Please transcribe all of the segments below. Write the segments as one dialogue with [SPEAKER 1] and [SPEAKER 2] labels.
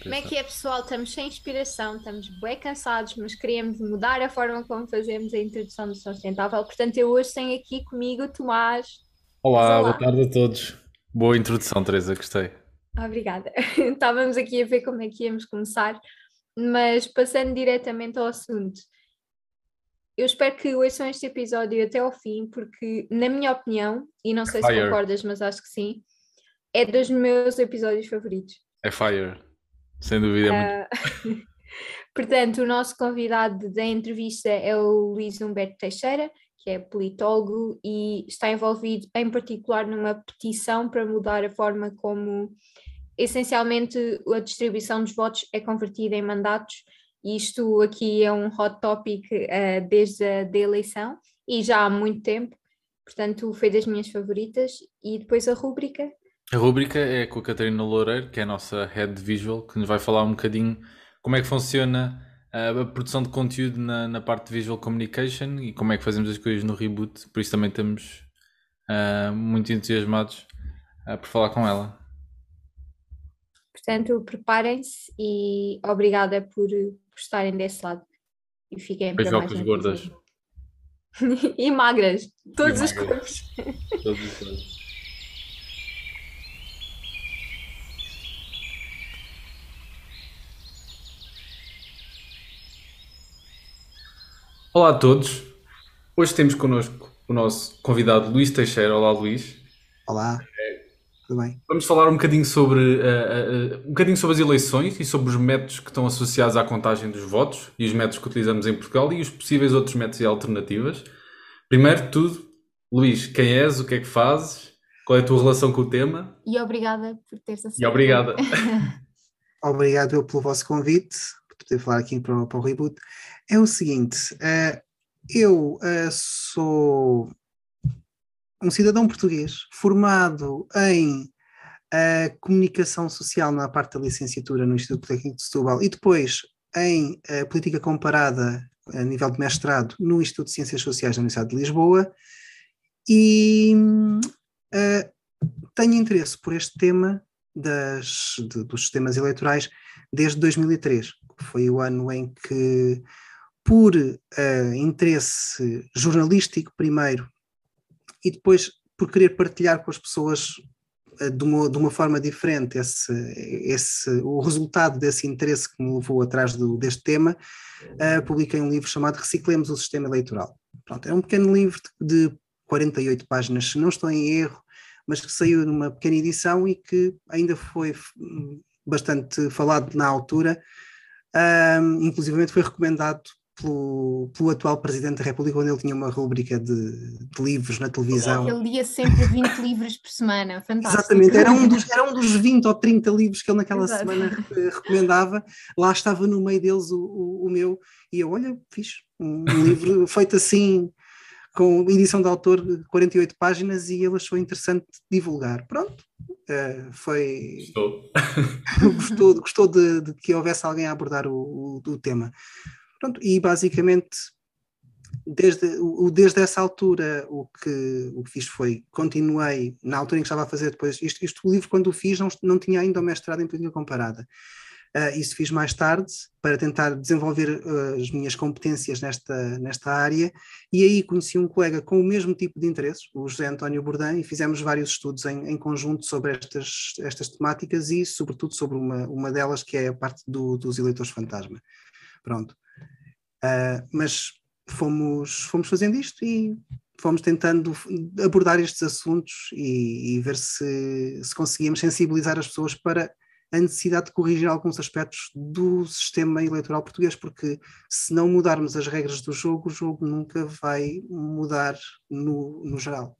[SPEAKER 1] Como é que é, pessoal? Estamos sem inspiração, estamos bem cansados, mas queríamos mudar a forma como fazemos a introdução do sustentável. Portanto, eu hoje tenho aqui comigo o Tomás.
[SPEAKER 2] Olá, olá, boa tarde a todos. Boa introdução, Teresa, gostei.
[SPEAKER 1] Obrigada. Estávamos aqui a ver como é que íamos começar, mas passando diretamente ao assunto. Eu espero que ouçam este episódio até ao fim, porque, na minha opinião, e não sei Fire. se concordas, mas acho que sim, é dos meus episódios favoritos.
[SPEAKER 2] É Fire, sem dúvida. Uh...
[SPEAKER 1] muito... Portanto, o nosso convidado da entrevista é o Luís Humberto Teixeira, que é politólogo e está envolvido em particular numa petição para mudar a forma como essencialmente a distribuição dos votos é convertida em mandatos. Isto aqui é um hot topic uh, desde a da eleição e já há muito tempo, portanto foi das minhas favoritas. E depois a rúbrica
[SPEAKER 2] a rúbrica é com a Catarina Loureiro, que é a nossa head visual, que nos vai falar um bocadinho como é que funciona a produção de conteúdo na, na parte de visual communication e como é que fazemos as coisas no reboot. Por isso também estamos uh, muito entusiasmados uh, por falar com ela.
[SPEAKER 1] Portanto, preparem-se e obrigada por, por, estarem desse lado. E fiquem para mais gordas. e magras. Todos e os magras. corpos. Todos os corpos.
[SPEAKER 2] Olá a todos. Hoje temos connosco o nosso convidado Luís Teixeira. Olá, Luís.
[SPEAKER 3] Olá. Tudo bem?
[SPEAKER 2] Vamos falar um bocadinho sobre uh, uh, um bocadinho sobre as eleições e sobre os métodos que estão associados à contagem dos votos e os métodos que utilizamos em Portugal e os possíveis outros métodos e alternativas. Primeiro de tudo, Luís, quem és? O que é que fazes? Qual é a tua relação com o tema?
[SPEAKER 1] E obrigada por teres aceito.
[SPEAKER 2] E obrigada.
[SPEAKER 3] Obrigado pelo vosso convite, poder falar aqui para, para o Reboot é o seguinte: uh, eu uh, sou um cidadão português formado em uh, comunicação social na parte da licenciatura no Instituto Técnico de Setúbal e depois em política comparada a nível de mestrado no Instituto de Ciências Sociais da Universidade de Lisboa e tenho interesse por este tema das, de, dos sistemas eleitorais desde 2003, que foi o ano em que por uh, interesse jornalístico primeiro e depois por querer partilhar com as pessoas uh, de, uma, de uma forma diferente esse, esse, o resultado desse interesse que me levou atrás do, deste tema, uh, publiquei um livro chamado Reciclemos o Sistema Eleitoral. Pronto, é um pequeno livro de, de 48 páginas, se não estou em erro, mas que saiu numa pequena edição e que ainda foi hum, bastante falado na altura, um, inclusive foi recomendado pelo, pelo atual Presidente da República, quando ele tinha uma rubrica de, de livros na televisão.
[SPEAKER 1] Ele lia sempre 20 livros por semana, fantástico.
[SPEAKER 3] Exatamente, era um, dos, era um dos 20 ou 30 livros que ele naquela Exato. semana recomendava, lá estava no meio deles o, o, o meu, e eu, olha, fiz um livro feito assim, com edição de autor de 48 páginas, e ele achou interessante divulgar. Pronto, Uh, foi gostou, gostou, gostou de, de, que houvesse alguém a abordar o, o, o tema. Pronto, e basicamente, desde, o, desde essa altura, o que, o que fiz foi, continuei, na altura em que estava a fazer depois, isto, isto o livro quando o fiz não, não tinha ainda o mestrado em política comparada. Uh, isso fiz mais tarde para tentar desenvolver uh, as minhas competências nesta, nesta área e aí conheci um colega com o mesmo tipo de interesses, o José António Bourdain, e fizemos vários estudos em, em conjunto sobre estas, estas temáticas e sobretudo sobre uma, uma delas que é a parte do, dos eleitores fantasma. Pronto. Uh, mas fomos, fomos fazendo isto e fomos tentando abordar estes assuntos e, e, ver se, se conseguíamos sensibilizar as pessoas para a necessidade de corrigir alguns aspectos do sistema eleitoral português, porque se não mudarmos as regras do jogo, o jogo nunca vai mudar no, no geral.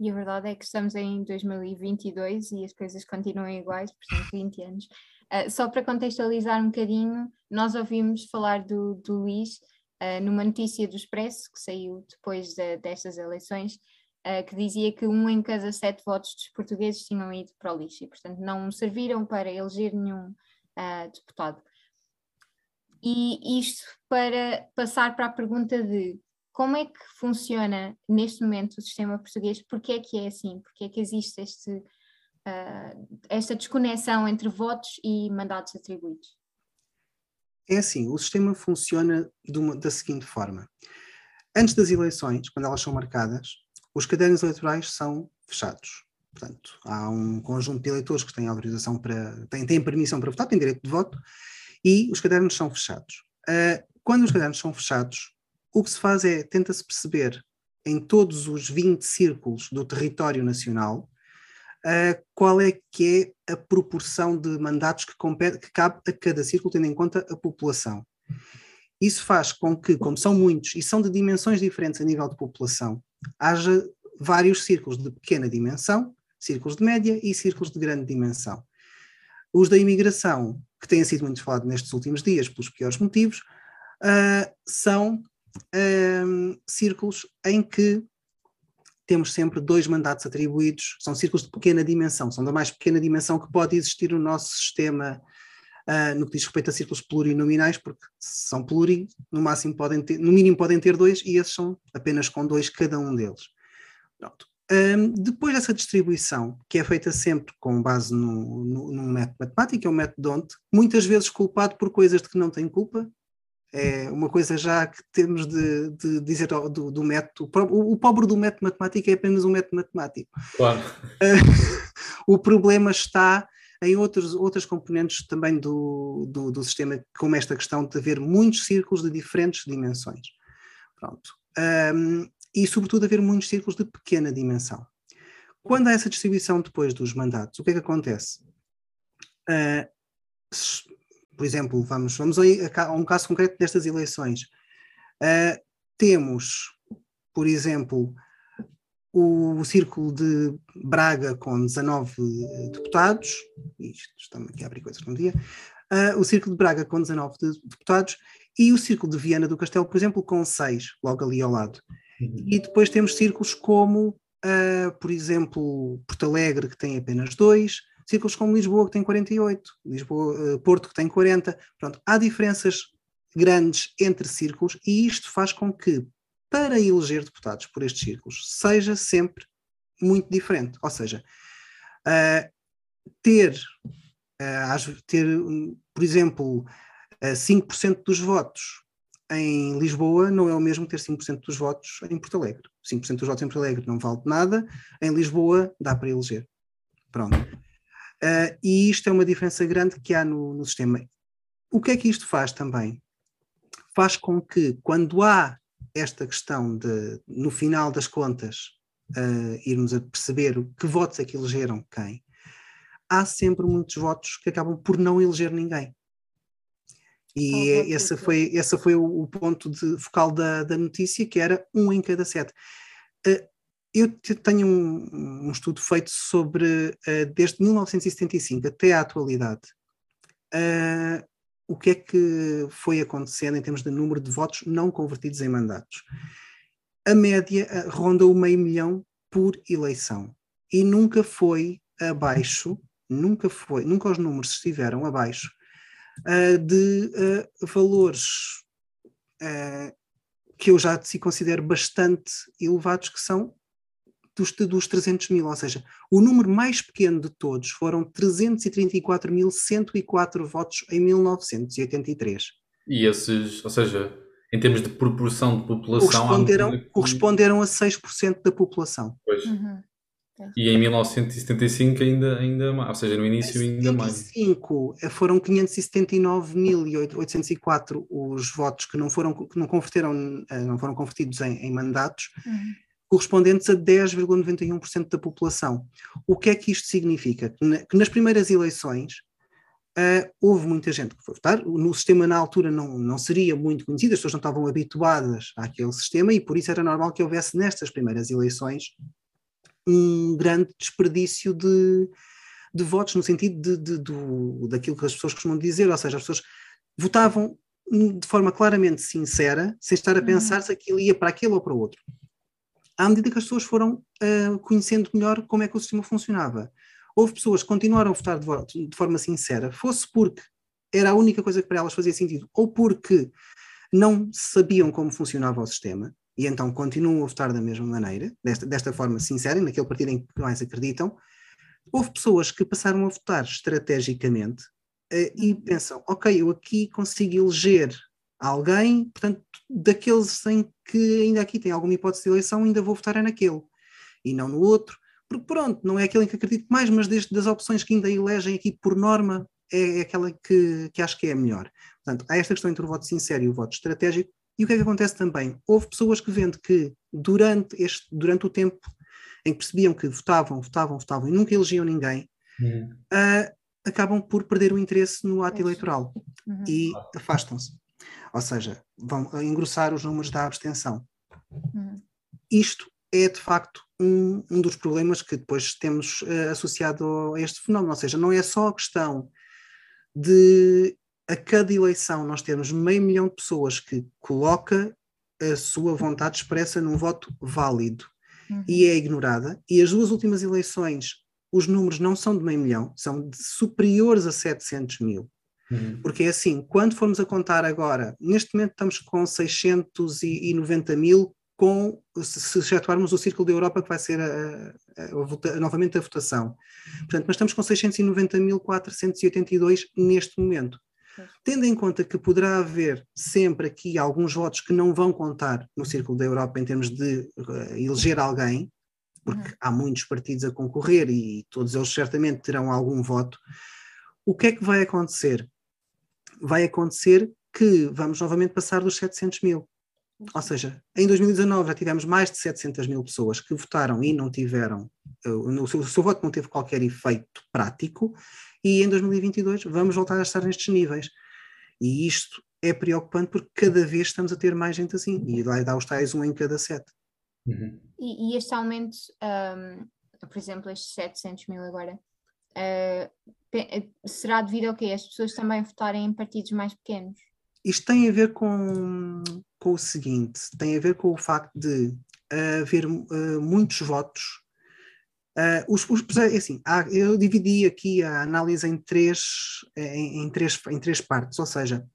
[SPEAKER 1] E a verdade é que estamos em 2022 e as coisas continuam iguais, portanto, 20 anos. Uh, só para contextualizar um bocadinho, nós ouvimos falar do, do Luís uh, numa notícia do Expresso, que saiu depois de, destas eleições, uh, que dizia que um em cada sete votos dos portugueses tinham ido para o lixo e, portanto, não serviram para eleger nenhum deputado. E isto para passar para a pergunta de como é que funciona neste momento o sistema português, porque é que é assim, porque é que existe este uh, esta desconexão entre votos e mandatos atribuídos?
[SPEAKER 3] É assim, o sistema funciona uma, da seguinte forma. Antes das eleições, quando elas são marcadas, os cadernos eleitorais são fechados. Portanto, há um conjunto de eleitores que têm autorização para, têm, têm permissão para votar, têm direito de voto, e os cadernos são fechados. Uh, quando os cadernos são fechados, o que se faz é, tenta-se perceber em todos os 20 círculos do território nacional, uh, qual é que é a proporção de mandatos que, compete, que cabe a cada círculo, tendo em conta a população. Isso faz com que, como são muitos e são de dimensões diferentes a nível de população, haja vários círculos de pequena dimensão, círculos de média e círculos de grande dimensão. Os da imigração, que têm sido muito falados nestes últimos dias pelos piores motivos, uh, são uh, círculos em que temos sempre dois mandatos atribuídos, são círculos de pequena dimensão, são da mais pequena dimensão que pode existir no nosso sistema uh, no que diz respeito a círculos plurinominais, porque são pluri, no máximo podem ter, no mínimo podem ter dois, e esses são apenas com dois cada um deles. Pronto. Um, depois dessa distribuição, que é feita sempre com base no, no, num método matemático, é o método DONT, muitas vezes culpado por coisas de que não tem culpa, é uma coisa já que temos de, de dizer do, do, método. O, o, pobre do método matemático é apenas um método matemático.
[SPEAKER 2] Claro.
[SPEAKER 3] o problema está em outros, outras componentes também do, do, do, sistema, como esta questão de haver muitos círculos de diferentes dimensões. Pronto. Um, e, sobretudo, haver muitos círculos de pequena dimensão. Quando há essa distribuição depois dos mandatos, o que é que acontece? Uh, por exemplo, vamos, vamos a, um caso concreto destas eleições. Uh, temos, por exemplo, o, Círculo de Braga com 19 deputados, isto estamos aqui a abrir coisas num dia, uh, o Círculo de Braga com 19 de, deputados e o Círculo de Viana do Castelo, por exemplo, com 6, logo ali ao lado. Uhum. E depois temos círculos como, uh, por exemplo, Porto Alegre, que tem apenas 2, círculos como Lisboa, que tem 48, Lisboa, uh, Porto, que tem 40. Pronto, há diferenças grandes entre círculos e isto faz com que para eleger deputados por estes círculos seja sempre muito diferente. Ou seja, uh, ter, uh, ter, por exemplo, uh, eh, 5% dos votos em Lisboa não é o mesmo ter 5% dos votos em Porto Alegre. 5% dos votos em Porto Alegre não vale nada, em Lisboa dá para eleger. Pronto. Uh, e isto é uma diferença grande que há no, no sistema. O que é que isto faz também? Faz com que, quando há esta questão de, no final das contas, uh, irmos a perceber que votos é que elegeram quem, há sempre muitos votos que acabam por não eleger ninguém. E é, esse foi, esse foi o, o ponto de, focal da, da notícia, que era um em cada sete. Uh, eu tenho um, um, estudo feito sobre, uh, desde 1975 até à atualidade, uh, o que é que foi acontecendo em termos de número de votos não convertidos em mandatos. A média eh, ronda o meio milhão por eleição e nunca foi abaixo, nunca foi, nunca os números estiveram abaixo uh, de uh, valores uh, que eu já considero bastante elevados, que são dos, dos 300 mil, ou seja, o número mais pequeno de todos foram 334.104 votos em 1983.
[SPEAKER 2] E esses, ou seja, em termos de proporção de população...
[SPEAKER 3] Corresponderam, corresponderam a 6% da população.
[SPEAKER 2] Pois. Uhum. E em 1975 ainda, ainda mais, ou seja, no início ainda mais.
[SPEAKER 3] Em 1975 foram 579.804 os votos que não foram que não converteram, eh, não foram convertidos em, em mandatos. Uhum correspondentes a 10,91% da população. O que é que isto significa? Que nas primeiras eleições uh, houve muita gente que foi votar, no sistema na altura não, não seria muito conhecido, as pessoas não estavam habituadas àquele sistema e por isso era normal que houvesse nestas primeiras eleições um grande desperdício de, de votos, no sentido de, de, do, daquilo que as pessoas costumam dizer, ou seja, as pessoas votavam de forma claramente sincera, sem estar a uhum. pensar se aquilo ia para aquele ou para o outro à medida que as pessoas foram uh, conhecendo melhor como é que o sistema funcionava. Houve pessoas que continuaram a votar de, de, forma sincera, fosse porque era a única coisa que para elas fazia sentido, ou porque não sabiam como funcionava o sistema, e então continuam a votar da mesma maneira, desta, desta forma sincera, naquele partido em que mais acreditam, houve pessoas que passaram a votar estrategicamente uh, e uhum. pensam, ok, eu aqui consigo eleger alguém, portanto, daqueles em que ainda aqui tem alguma hipótese de eleição, ainda vou votar é naquele e não no outro, porque pronto, não é aquele em que acredito mais, mas desde das opções que ainda elegem aqui por norma, é, é aquela que, que acho que é a melhor. Portanto, há esta questão entre o voto sincero e o voto estratégico, e o que é que acontece também? Houve pessoas que vendo que durante, este, durante o tempo em que percebiam que votavam, votavam, votavam e nunca elegiam ninguém, uhum. uh, acabam por perder o interesse no ato eleitoral uhum. e afastam-se. Ou seja, vão engrossar os números da abstenção. Uhum. Isto é de facto um, um, dos problemas que depois temos uh, associado a este fenómeno. Ou seja, não é só a questão de a cada eleição nós temos meio milhão de pessoas que coloca a sua vontade expressa num voto válido uhum. e é ignorada. E as duas últimas eleições, os números não são de meio milhão, são superiores a 700 mil. Uhum. Porque é assim, quando formos a contar agora, neste momento estamos com 690 mil, com, se excetuarmos o Círculo da Europa, que vai ser a, a, a, novamente a votação. Portanto, mas estamos com 690.482 neste momento. Tendo em conta que poderá haver sempre aqui alguns votos que não vão contar no Círculo da Europa em termos de uh, eleger alguém, porque uhum. há muitos partidos a concorrer e todos eles certamente terão algum voto, o que é que vai acontecer? Vai acontecer que vamos novamente passar dos 700 mil. Ou seja, em 2019 já tivemos mais de 700 mil pessoas que votaram e não tiveram, o seu, o seu voto não teve qualquer efeito prático, e em 2022 vamos voltar a estar nestes níveis. E isto é preocupante porque cada vez estamos a ter mais gente assim, e lá dá os tais um em cada sete.
[SPEAKER 1] Uhum. E, e, este aumento, um, por exemplo, estes 700 mil agora, uh, será devido ao quê? As pessoas também votarem em partidos mais pequenos?
[SPEAKER 3] Isto tem a ver com, com o seguinte: tem a ver com o facto de haver uh, muitos votos. Uh, os, os, é assim, há, eu dividi aqui a análise em três, em, em, três, em três partes, ou seja,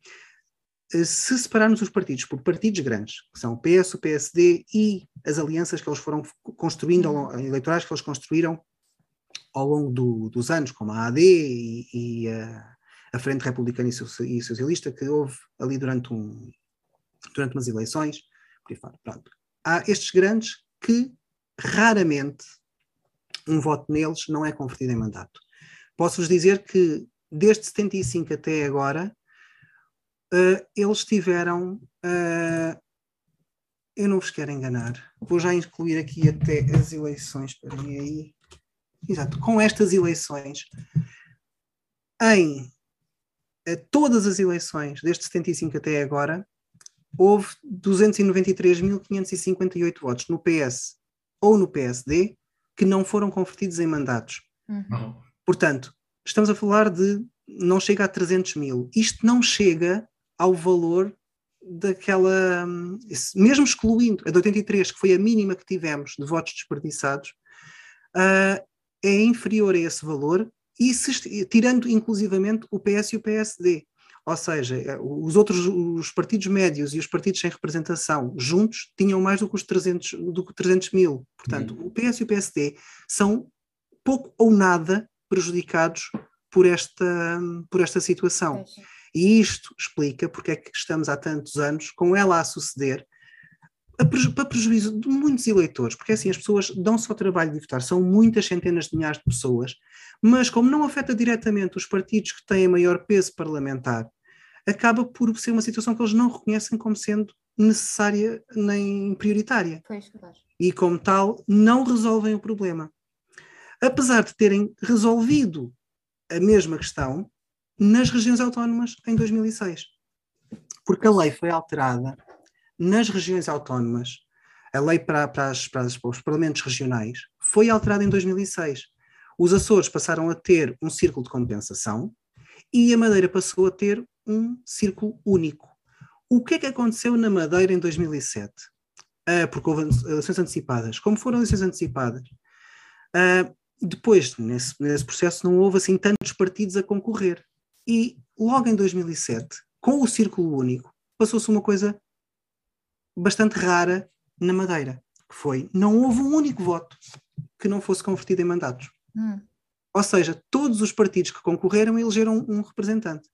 [SPEAKER 3] se separarmos os partidos por partidos grandes, que são o PS, o PSD e as alianças que eles foram construindo, ao, eleitorais que eles construíram ao longo do, dos anos, como a AD e, e a Frente Republicana e Socialista, que houve ali durante, um, durante umas eleições, por aí fora. Pronto. Há estes grandes que raramente um voto neles não é convertido em mandato. Posso-vos dizer que desde 75 até agora, uh, eles tiveram. Uh, eu não vos quero enganar, vou já incluir aqui até as eleições, para mim aí. Exato, com estas eleições, em todas as eleições, desde 75 até agora, houve 293.558 votos no PS ou no PSD que não foram convertidos em mandatos. Uhum. Portanto, estamos a falar de não chega a 300 mil. Isto não chega ao valor daquela, mesmo excluindo a de 83, que foi a mínima que tivemos de votos desperdiçados, uh, é inferior a esse valor e se, tirando inclusivamente o PS e o PSD. Ou seja, eh, os outros os partidos médios e os partidos sem representação juntos tinham mais do que os 300, do que 300 mil. Portanto, uhum. o PS e o PSD são pouco ou nada prejudicados por esta, por esta situação. E isto explica porque é que estamos há tantos anos com ela a suceder para prejuízo de muitos eleitores, porque assim as pessoas dão-se ao trabalho de votar, são muitas centenas de milhares de pessoas, mas como não afeta diretamente os partidos que têm maior peso parlamentar, acaba por ser uma situação que eles não reconhecem como sendo necessária nem prioritária.
[SPEAKER 1] Pois, claro.
[SPEAKER 3] E como tal, não resolvem o problema. Apesar de terem resolvido a mesma questão nas regiões autónomas em 2006. Porque a lei foi alterada nas regiões autónomas, a lei para, para, as, para, as, para os parlamentos regionais foi alterada em 2006. Os Açores passaram a ter um círculo de compensação e a Madeira passou a ter um círculo único. O que é que aconteceu na Madeira em 2007? Uh, ah, porque houve eleições antecipadas. Como foram eleições antecipadas? Uh, depois, nesse, nesse processo, não houve assim tantos partidos a concorrer. E logo em 2007, com o círculo único, passou-se uma coisa bastante rara na Madeira, que foi não houve um único voto que não fosse convertido em mandatos. Hum. Ou seja, todos os partidos que concorreram elegeram um representante.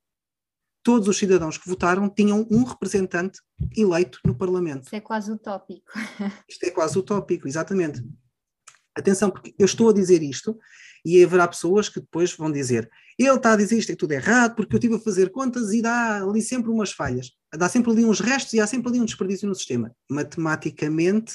[SPEAKER 3] Todos os cidadãos que votaram tinham um representante eleito no Parlamento.
[SPEAKER 1] Isso é quase utópico.
[SPEAKER 3] Isto é quase utópico, exatamente. Atenção, porque eu estou a dizer isto e haverá pessoas que depois vão dizer ele está a dizer isto é tudo errado porque eu estive a fazer contas e dá ali sempre umas falhas, dá sempre ali uns restos e há sempre ali um desperdício no sistema. Matematicamente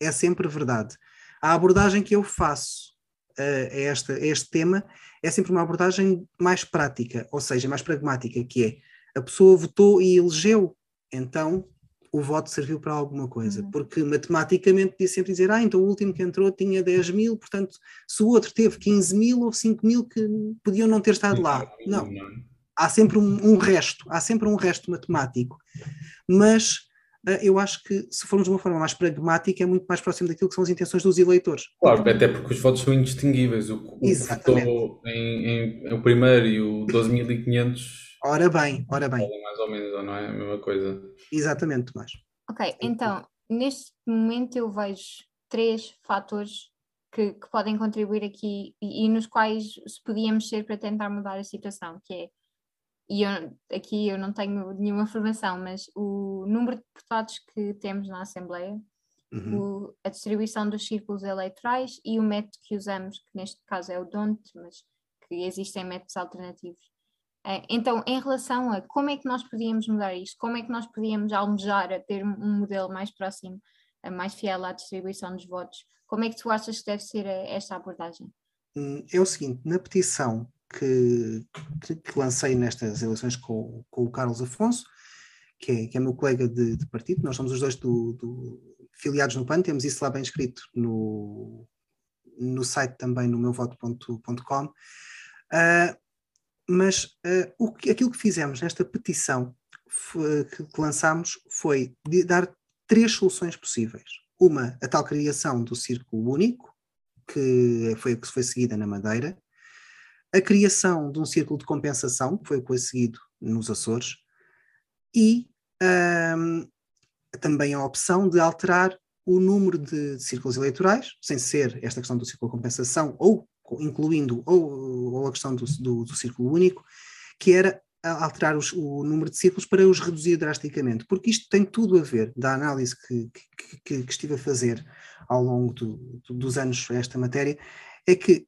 [SPEAKER 3] é sempre verdade. A abordagem que eu faço uh, a, esta, a este tema é sempre uma abordagem mais prática, ou seja, mais pragmática, que é a pessoa votou e elegeu, então o voto serviu para alguma coisa, uhum. porque matematicamente podia sempre dizer, ah, então o último que entrou tinha 10 mil, portanto, se o outro teve 15 mil ou 5 mil que podiam não ter estado lá. Não. Há sempre um, um resto, há sempre um resto matemático. Mas uh, eu acho que, se formos de uma forma mais pragmática, é muito mais próximo daquilo que são as intenções dos eleitores.
[SPEAKER 2] Claro, até porque os votos são indistinguíveis. O, o Exatamente. votou em, em, o primeiro e o 12.500
[SPEAKER 3] Ora bem, ora bem.
[SPEAKER 2] Mais ou menos, não é a mesma coisa.
[SPEAKER 3] Exatamente, Tomás.
[SPEAKER 1] Ok, então, neste momento eu vejo três fatores que, que podem contribuir aqui e, e, nos quais se podíamos ser para tentar mudar a situação, que é, e eu, aqui eu não tenho nenhuma formação, mas o número de deputados que temos na Assembleia, uhum. o, a distribuição dos círculos eleitorais e o método que usamos, que neste caso é o DONT, mas que existem métodos alternativos. É, então, em relação a como é que nós podíamos mudar isto, como é que nós podíamos almejar a ter um modelo mais próximo, mais fiel à distribuição dos votos, como é que tu achas que deve ser esta abordagem?
[SPEAKER 3] Hum, é o seguinte, na petição que, que, que lancei nestas eleições com, com, o Carlos Afonso, que é, que é meu colega de, de, partido, nós somos os dois do, do, filiados no PAN, temos isso lá bem escrito no, no site também, no meuvoto.com. Uh, mas uh, o que, aquilo que fizemos nesta petição foi, que, que lançámos foi dar três soluções possíveis. Uma, a tal criação do círculo único, que foi a que foi seguida na Madeira, a criação de um círculo de compensação, que foi o que foi seguido nos Açores, e um, também a opção de alterar o número de, círculos eleitorais, sem ser esta questão do círculo de compensação, ou incluindo ou, ou a questão do, do, do, círculo único, que era alterar os, o número de círculos para os reduzir drasticamente, porque isto tem tudo a ver, da análise que, que, que estive a fazer ao longo do, dos anos esta matéria, é que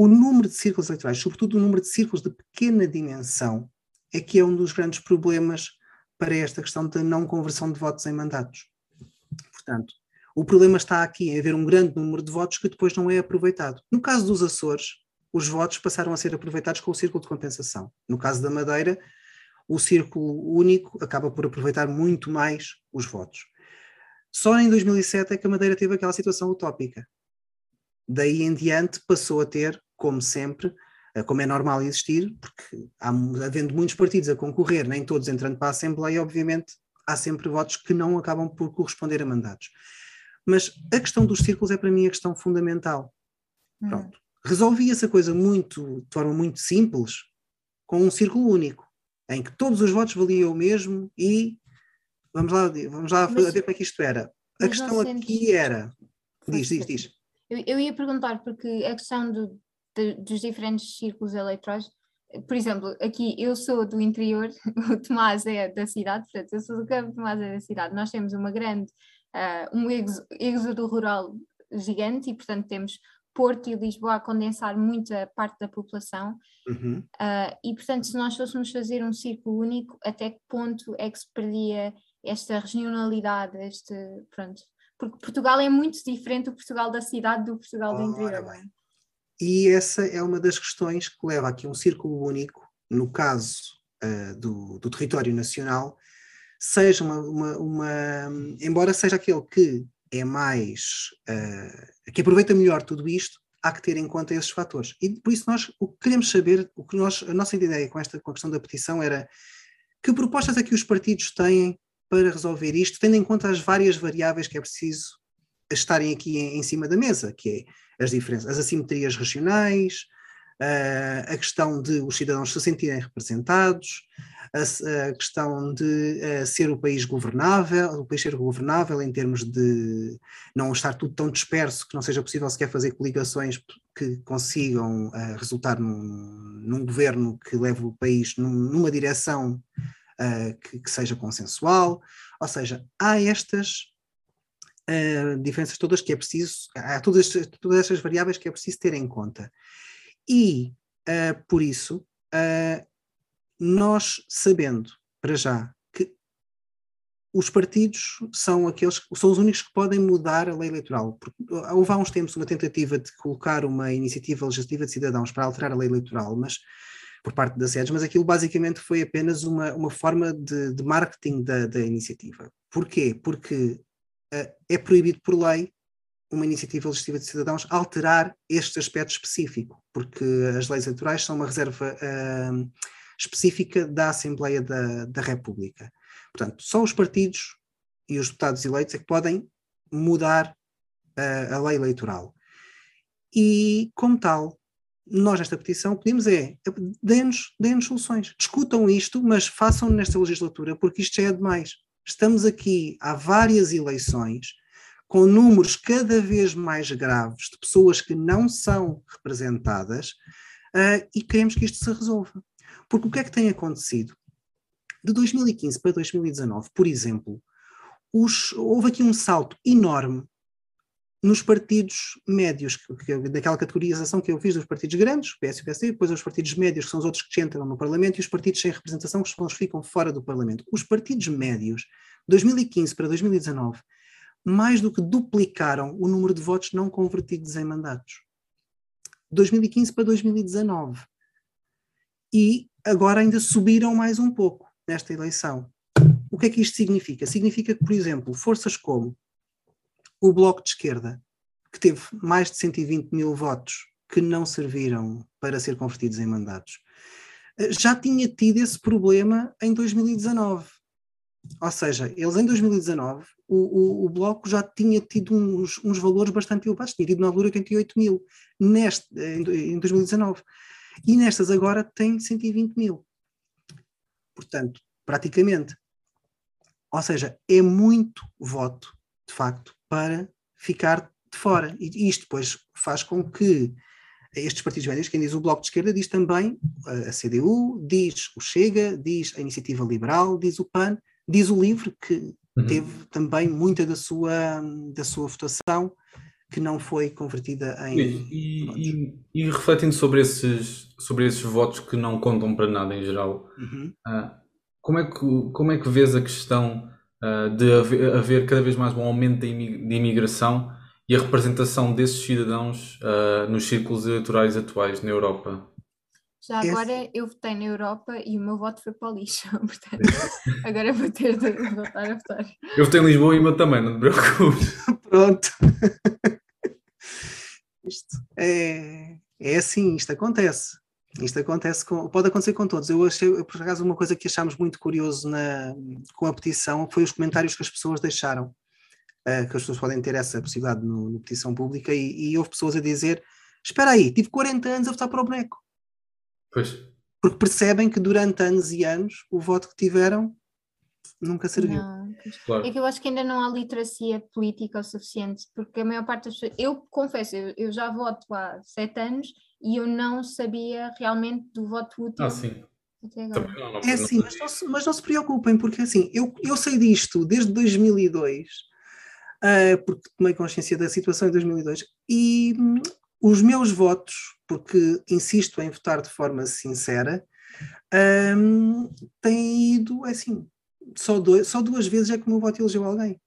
[SPEAKER 3] o número de círculos eleitorais, sobretudo o número de círculos de pequena dimensão, é que é um dos grandes problemas para esta questão da não conversão de votos em mandatos. Portanto, o problema está aqui em haver um grande número de votos que depois não é aproveitado. No caso dos Açores, os votos passaram a ser aproveitados com o círculo de compensação. No caso da Madeira, o círculo único acaba por aproveitar muito mais os votos. Só em 2007 é que a Madeira teve aquela situação utópica. Daí em diante passou a ter, como sempre, eh, como é normal existir, porque há, havendo muitos partidos a concorrer, nem todos entrando para a Assembleia, obviamente há sempre votos que não acabam por corresponder a mandatos. Mas a questão dos círculos é para mim a questão fundamental. Hum. Pronto. Resolvi essa coisa muito, de forma muito simples, com um círculo único, em que todos os votos valiam o mesmo e vamos lá, vamos lá mas, ver como é que isto era. A questão aqui era. Diz, diz, diz.
[SPEAKER 1] Eu, eu, ia perguntar, porque a questão do, de, dos diferentes círculos eleitorais, por exemplo, aqui eu sou do interior, o Tomás é da cidade, portanto, eu sou do campo, o Tomás é da cidade. Nós temos uma grande uh, um êxodo rural gigante e, portanto, temos Porto e Lisboa a condensar muita parte da população. Uhum. Uh, e, portanto, se nós fôssemos fazer um círculo único, até que ponto é que se perdia esta regionalidade, este, pronto. Porque Portugal é muito diferente do Portugal da cidade do Portugal do interior. Bem.
[SPEAKER 3] E essa é uma das questões que leva aqui um círculo único, no caso uh, do, do território nacional, seja uma, uma, uma, embora seja aquele que é mais, uh, que aproveita melhor tudo isto, há que ter em conta esses fatores. E por isso nós, o que queremos saber, o que nós, a nossa ideia com esta com a questão da petição era que propostas é que os partidos têm para resolver isto, tendo em conta as várias variáveis que é preciso estarem aqui em, em cima da mesa, que é as diferenças, as assimetrias regionais, uh, a questão de os cidadãos se sentirem representados, a, a questão de a, ser o país governável, o país ser governável em termos de não estar tudo tão disperso que não seja possível sequer fazer coligações que consigam uh, resultar num, num, governo que leve o país num, numa direção uh, que, que, seja consensual. Ou seja, há estas uh, diferenças todas que é preciso, há todas, todas estas variáveis que é preciso ter em conta. E, por isso, nós sabendo, para já, os partidos são aqueles são os únicos que podem mudar a lei eleitoral. Porque houve há uns tempos uma tentativa de colocar uma iniciativa legislativa de cidadãos para alterar a lei eleitoral, mas por parte das sedes, mas aquilo basicamente foi apenas uma, uma forma de, de marketing da, da, iniciativa. Porquê? Porque uh, é proibido por lei uma iniciativa legislativa de cidadãos alterar este aspecto específico, porque as leis eleitorais são uma reserva uh, específica da Assembleia da, da República. Portanto, só os partidos e os deputados eleitos é que podem mudar uh, a lei eleitoral. E, como tal, nós nesta petição pedimos é, deem soluções, discutam isto, mas façam nesta legislatura, porque isto já é demais. Estamos aqui há várias eleições, com números cada vez mais graves de pessoas que não são representadas, uh, e queremos que isto se resolva. Porque o que é que tem acontecido? De 2015 para 2019, por exemplo, os, houve aqui um salto enorme nos partidos médios, que, que, daquela categorização que eu fiz dos partidos grandes, o PS e o PSD, depois os partidos médios, que são os outros que entram no Parlamento, e os partidos sem representação, que são os que ficam fora do Parlamento. Os partidos médios, 2015 para 2019, mais do que duplicaram o número de votos não convertidos em mandatos. 2015 para 2019. E agora ainda subiram mais um pouco nesta eleição. O que é que isto significa? Significa que, por exemplo, forças como o Bloco de Esquerda, que teve mais de 120 mil votos que não serviram para ser convertidos em mandatos, eh, já tinha tido esse problema em 2019. Ou seja, eles em 2019, o, o, o Bloco já tinha tido uns, uns valores bastante elevados, tinha tido na altura 88 mil neste, em, em 2019. E nestas agora tem 120 mil portanto, praticamente. Ou seja, é muito voto, de facto, para ficar de fora. E isto depois faz com que estes partidos médios, quem diz o Bloco de Esquerda, diz também a CDU, diz o Chega, diz a Iniciativa Liberal, diz o PAN, diz o LIVRE, que uhum. teve também muita da sua, da sua votação que não foi convertida em.
[SPEAKER 2] E, e, e, refletindo sobre esses, sobre esses votos que não contam para nada em geral, uhum. uh, como, é que, como é que vês a questão uh, de haver, haver, cada vez mais um aumento de imigração e a representação desses cidadãos uh, nos círculos eleitorais atuais na Europa?
[SPEAKER 1] Já agora eu votei na Europa e o meu voto foi para o lixo, portanto agora vou ter de voltar a votar.
[SPEAKER 2] Eu votei em Lisboa e o meu também, não te preocupes.
[SPEAKER 3] Pronto. isto é, é assim, isto acontece. Isto acontece com, pode acontecer com todos. Eu achei, por acaso, uma coisa que achámos muito curioso na, com a petição foi os comentários que as pessoas deixaram. Uh, que as pessoas podem ter essa possibilidade no, no petição pública e, e houve pessoas a dizer: Espera aí, tive 40 anos a votar para o boneco.
[SPEAKER 2] Pois.
[SPEAKER 3] Porque percebem que durante anos e anos o voto que tiveram nunca serviu.
[SPEAKER 1] Não, claro. É que eu acho que ainda não há literacia política o suficiente, porque a maior parte das pessoas. Eu confesso, eu, eu já voto há sete anos e eu não sabia realmente do voto útil.
[SPEAKER 2] Ah, sim.
[SPEAKER 3] é assim, mas não, se, mas não se preocupem, porque assim, eu, eu sei disto desde 2002, uh, ah, porque tomei consciência da situação em 2002, e hum, os meus votos, porque insisto em votar de forma sincera, um, têm ido assim, só, dois, só duas vezes é que o meu voto elegeu alguém.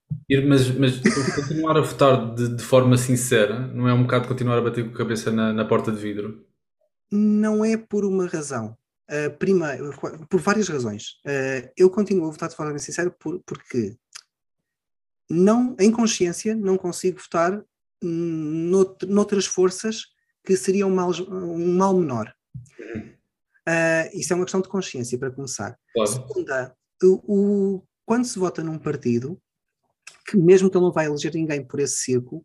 [SPEAKER 2] Mas, mas continuar a votar de, de, forma sincera não é um bocado continuar a bater com a cabeça na, na porta de vidro?
[SPEAKER 3] Não é por uma razão. Uh, primeiro, por várias razões. Uh, eu continuo a votar de forma sincera por, porque não, em consciência não consigo votar nout, noutras forças que seriam um mal, um mal menor. Uh, isso é uma questão de consciência, para começar. Claro. Segunda, o, quando se vota num partido, que mesmo que ele não vai eleger ninguém por esse círculo,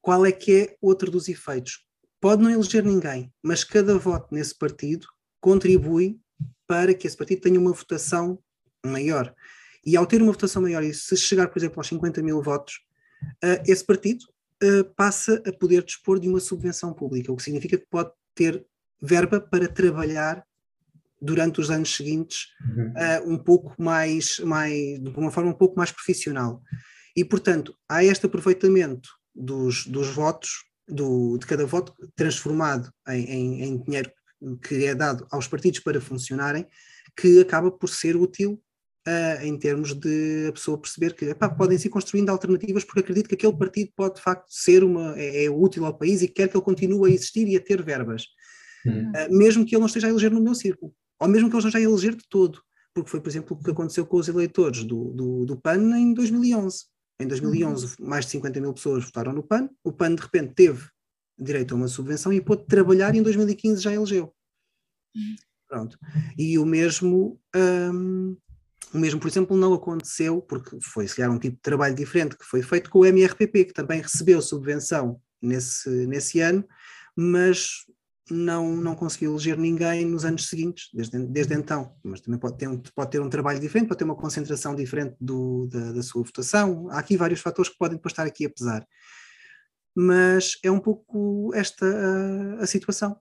[SPEAKER 3] qual é que é outro dos efeitos? Pode não eleger ninguém, mas cada voto nesse partido contribui para que esse partido tenha uma votação maior. E ao ter uma votação maior, e se chegar, por exemplo, aos 50 mil votos, uh, esse partido uh, passa a poder dispor de uma subvenção pública, o que significa que pode ter verba para trabalhar durante os anos seguintes uhum. uh, um pouco mais, mais, de uma forma um pouco mais profissional. E, portanto, há este aproveitamento dos, dos votos, do, de cada voto transformado em, em, em dinheiro que é dado aos partidos para funcionarem, que acaba por ser útil Uh, em termos de a pessoa perceber que epá, podem se construindo alternativas porque acredito que aquele partido pode de facto ser uma, é, é útil ao país e quer que ele continue a existir e a ter verbas, uhum. uh, mesmo que ele não esteja a eleger no meu círculo, ou mesmo que ele não a eleger de todo, porque foi, por exemplo, o que aconteceu com os eleitores do, do, do PAN em 2011. Em 2011, uhum. mais de 50 mil pessoas votaram no PAN, o PAN de repente teve direito a uma subvenção e pôde trabalhar e em 2015 já elegeu. Uhum. Pronto. E o mesmo, um, o mesmo, por exemplo, não aconteceu, porque foi se calhar um tipo de trabalho diferente que foi feito com o MRPP, que também recebeu subvenção nesse, nesse ano, mas não, não conseguiu eleger ninguém nos anos seguintes, desde, desde então. Mas também pode ter, um, pode ter um trabalho diferente, pode ter uma concentração diferente do, da, da sua votação. Há aqui vários fatores que podem depois estar aqui a pesar. Mas é um pouco esta a, a situação.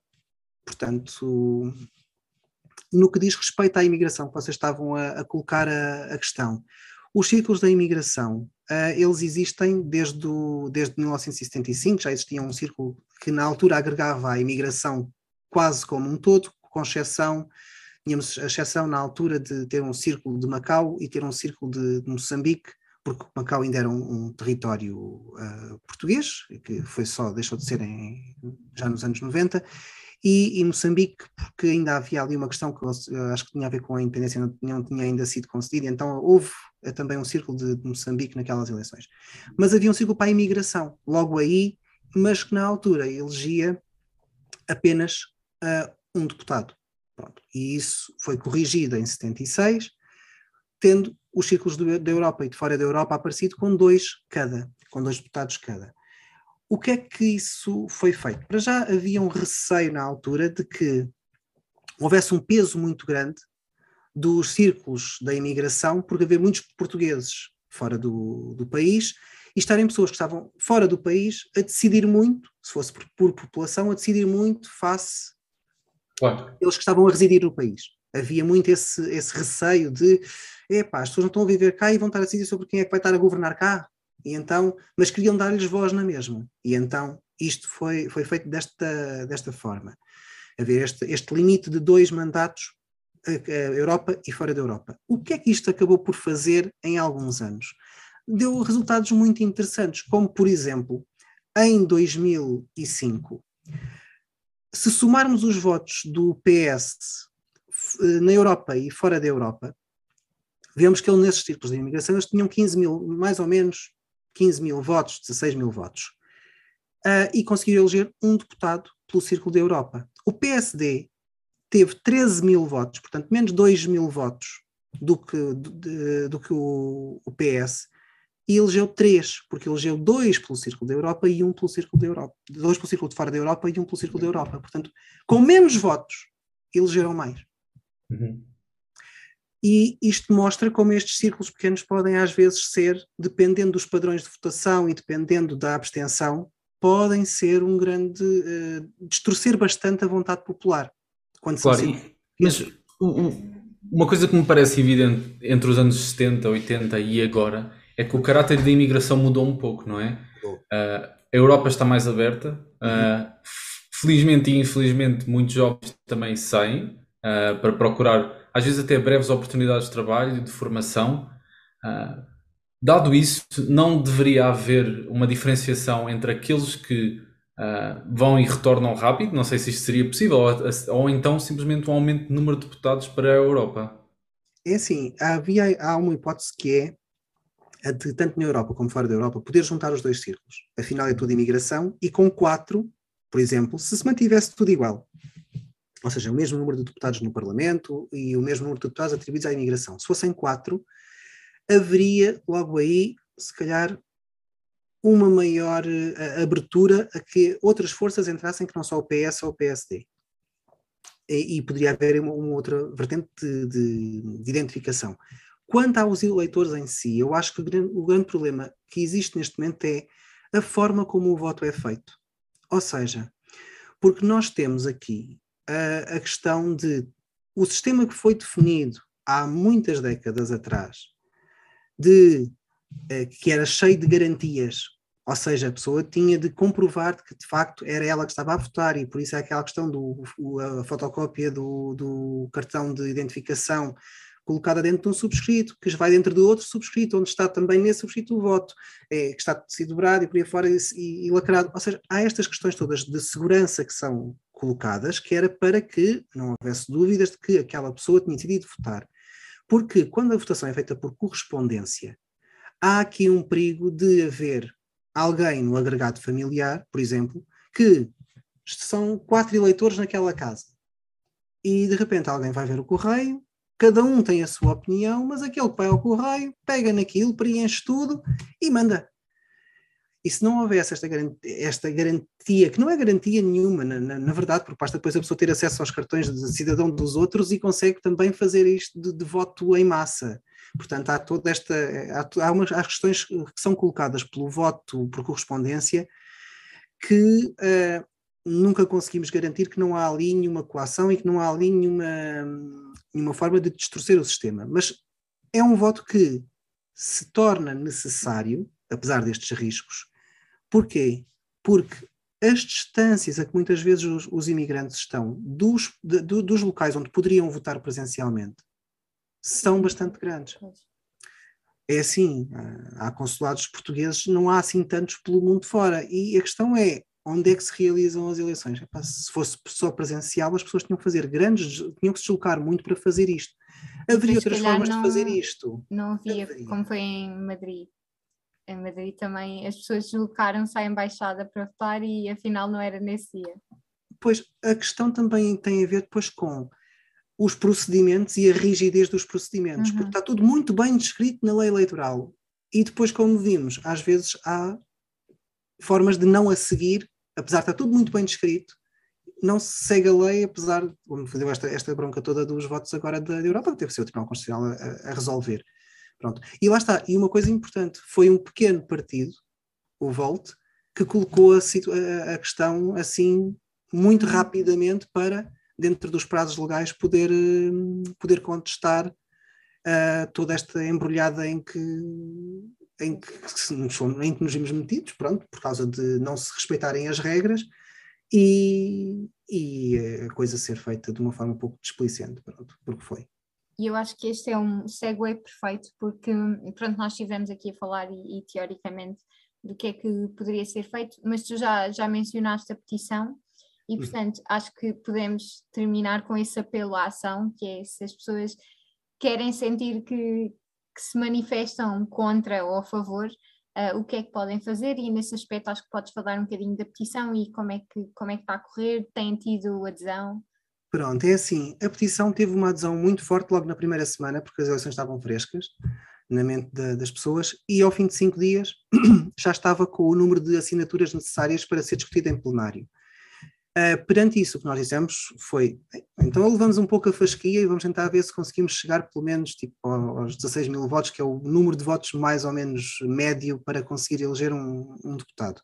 [SPEAKER 3] Portanto, no que diz respeito à imigração, que vocês estavam a, a colocar a, a, questão, os círculos da imigração, uh, eles existem desde, o, desde 1975, já existia um círculo que na altura agregava a imigração quase como um todo, com exceção, tínhamos a exceção na altura de ter um círculo de Macau e ter um círculo de, de Moçambique, porque Macau ainda era um, um território uh, português, que foi só, deixou de ser em, já nos anos 90, e, e, Moçambique, porque ainda havia ali uma questão que acho que tinha a ver com a independência, não, não tinha ainda sido concedida, então houve eh, também um círculo de, de, Moçambique naquelas eleições. Mas havia um círculo para a imigração, logo aí, mas que na altura elegia apenas uh, um deputado. Pronto. E isso foi corrigido em 76, tendo os círculos da Europa e de fora da Europa aparecido com dois cada, com dois deputados cada. O que é que isso foi feito? Para já havia um receio na altura de que houvesse um peso muito grande dos círculos da imigração, porque haver muitos portugueses fora do, do país e estarem pessoas que estavam fora do país a decidir muito, se fosse por, por população, a decidir muito face claro. eles que estavam a residir no país. Havia muito esse, esse receio de, epá, as pessoas não estão a viver cá e vão estar a decidir sobre quem é que vai estar a governar cá. E então, mas queriam dar-lhes voz na mesma. E então isto foi, foi feito desta, desta forma. Haver este, este limite de dois mandatos, a, a Europa e fora da Europa. O que é que isto acabou por fazer em alguns anos? Deu resultados muito interessantes, como por exemplo, em 2005, se somarmos os votos do PS eh, na Europa e fora da Europa, vemos que ele nesses círculos de imigração eles tinham 15 mil, mais ou menos 15 mil votos, 16 mil votos, uh, e conseguiu eleger um deputado pelo Círculo da Europa. O PSD teve 13 mil votos, portanto, menos 2 mil votos do que, de, do que o, o, PS, e elegeu três, porque elegeu dois pelo Círculo da Europa e um pelo Círculo da Europa, dois pelo Círculo de fora da Europa e um pelo Círculo da Europa. Portanto, com menos votos, elegeram mais. Uhum. E isto mostra como estes círculos pequenos podem às vezes ser, dependendo dos padrões de votação e dependendo da abstenção, podem ser um grande. Uh, distorcer bastante a vontade popular.
[SPEAKER 2] Quando claro, e, mas uma coisa que me parece evidente entre os anos 70, 80 e agora é que o caráter da imigração mudou um pouco, não é? Uh, a Europa está mais aberta. Uh, felizmente e infelizmente, muitos jovens também saem uh, para procurar às vezes até breves oportunidades de trabalho e de formação. Uh, dado isso, não deveria haver uma diferenciação entre aqueles que uh, vão e retornam rápido, não sei se isto seria possível, ou, ou, então simplesmente um aumento de número de deputados para a Europa.
[SPEAKER 3] É assim, havia, há uma hipótese que é a de, tanto na Europa como fora da Europa, poder juntar os dois círculos. Afinal é tudo imigração, e com quatro, por exemplo, se se mantivesse tudo igual, ou seja, o mesmo número de deputados no Parlamento e o mesmo número de deputados atribuídos à imigração. Se fossem quatro, haveria logo aí, se calhar, uma maior uh, abertura a que outras forças entrassem que não só o PS ou o PSD. E, e poderia haver uma, uma outra vertente de, de, de, identificação. Quanto aos eleitores em si, eu acho que o grande, o grande problema que existe neste momento é a forma como o voto é feito. Ou seja, porque nós temos aqui a, a questão de o sistema que foi definido há muitas décadas atrás, de eh, que era cheio de garantias, ou seja, a pessoa tinha de comprovar que de facto era ela que estava a votar, e por isso é aquela questão do a fotocópia do, do cartão de identificação colocada dentro de um subscrito, que vai dentro de outro subscrito, onde está também nesse subscrito o voto, é, que está sido dobrado e por aí fora e, e, lacrado. Ou seja, há estas questões todas de segurança que são colocadas, que era para que não houvesse dúvidas de que aquela pessoa tinha decidido votar. Porque quando a votação é feita por correspondência, há aqui um perigo de haver alguém no agregado familiar, por exemplo, que são quatro eleitores naquela casa. E de repente alguém vai ver o correio, cada um tem a sua opinião, mas aquele que vai ao correio pega naquilo, preenche tudo e manda. E se não houvesse esta garantia, esta garantia que não é garantia nenhuma, na, na, na, verdade, porque basta depois a pessoa ter acesso aos cartões de cidadão dos outros e consegue também fazer isto de, de voto em massa. Portanto, há toda esta. Há, há, umas, há questões que são colocadas pelo voto por correspondência que uh, nunca conseguimos garantir que não há ali nenhuma coação e que não há ali nenhuma, nenhuma forma de distorcer o sistema. Mas é um voto que se torna necessário, apesar destes riscos. Porquê? Porque as distâncias a que muitas vezes os, os imigrantes estão dos, de, dos locais onde poderiam votar presencialmente são bastante grandes. É assim, há consulados portugueses, não há assim tantos pelo mundo fora. E a questão é, onde é que se realizam as eleições. Epá, se fosse só presencial, as pessoas tinham que fazer grandes, tinham que se deslocar muito para fazer isto. Haveria outras formas não, de fazer isto.
[SPEAKER 1] Não havia, Haveria. como foi em Madrid. Em Madrid também as pessoas deslocaram-se à embaixada para votar e afinal não era nesse dia.
[SPEAKER 3] Pois, a questão também tem a ver depois com os procedimentos e a rigidez dos procedimentos, uhum. porque está tudo muito bem descrito na lei eleitoral. E depois, como vimos, às vezes há formas de não a seguir apesar de estar tudo muito bem descrito, não se segue a lei, apesar de, como deu esta, esta bronca toda dos votos agora da, da Europa, teve que ser o Tribunal Constitucional a, a, resolver. Pronto. E lá está, e uma coisa importante, foi um pequeno partido, o Volt, que colocou a, a, questão assim muito rapidamente para, dentro dos prazos legais, poder, poder contestar uh, toda esta embrulhada em que em que, em que nos vimos metidos, pronto, por causa de não se respeitarem as regras e, e a coisa ser feita de uma forma um pouco displicente, pronto, porque foi.
[SPEAKER 1] E eu acho que este é um segue perfeito, porque pronto, nós estivemos aqui a falar e, e teoricamente do que é que poderia ser feito, mas tu já, já mencionaste a petição e uhum. portanto acho que podemos terminar com esse apelo à ação, que é se as pessoas querem sentir que, que se manifestam contra ou a favor, uh, o que é que podem fazer e nesse aspecto acho que podes falar um bocadinho da petição e como é que, como é que está a correr, tem tido adesão?
[SPEAKER 3] Pronto, é assim, a petição teve uma adesão muito forte logo na primeira semana, porque as eleições estavam frescas na mente das pessoas, e ao fim de cinco dias já estava com o número de assinaturas necessárias para ser discutida em plenário. Uh, perante isso, o que nós dissemos foi: então levamos um pouco a fasquia e vamos tentar ver se conseguimos chegar pelo menos tipo, aos 16 mil votos, que é o número de votos mais ou menos médio para conseguir eleger um, um deputado.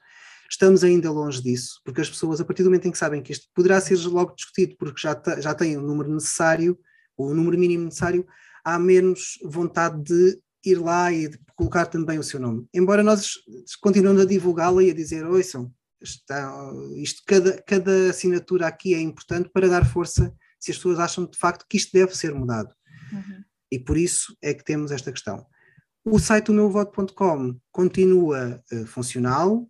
[SPEAKER 3] Estamos ainda longe disso, porque as pessoas, a partir do momento em que sabem que isto poderá ser logo discutido, porque já, já têm o número necessário, ou o número mínimo necessário, há menos vontade de ir lá e de colocar também o seu nome. Embora nós continuemos a divulgá-la e a dizer, ouçam, está, isto, cada, cada assinatura aqui é importante para dar força se as pessoas acham de facto que isto deve ser mudado. Uhum. E por isso é que temos esta questão. O site do meuvoto.com continua uh, funcional.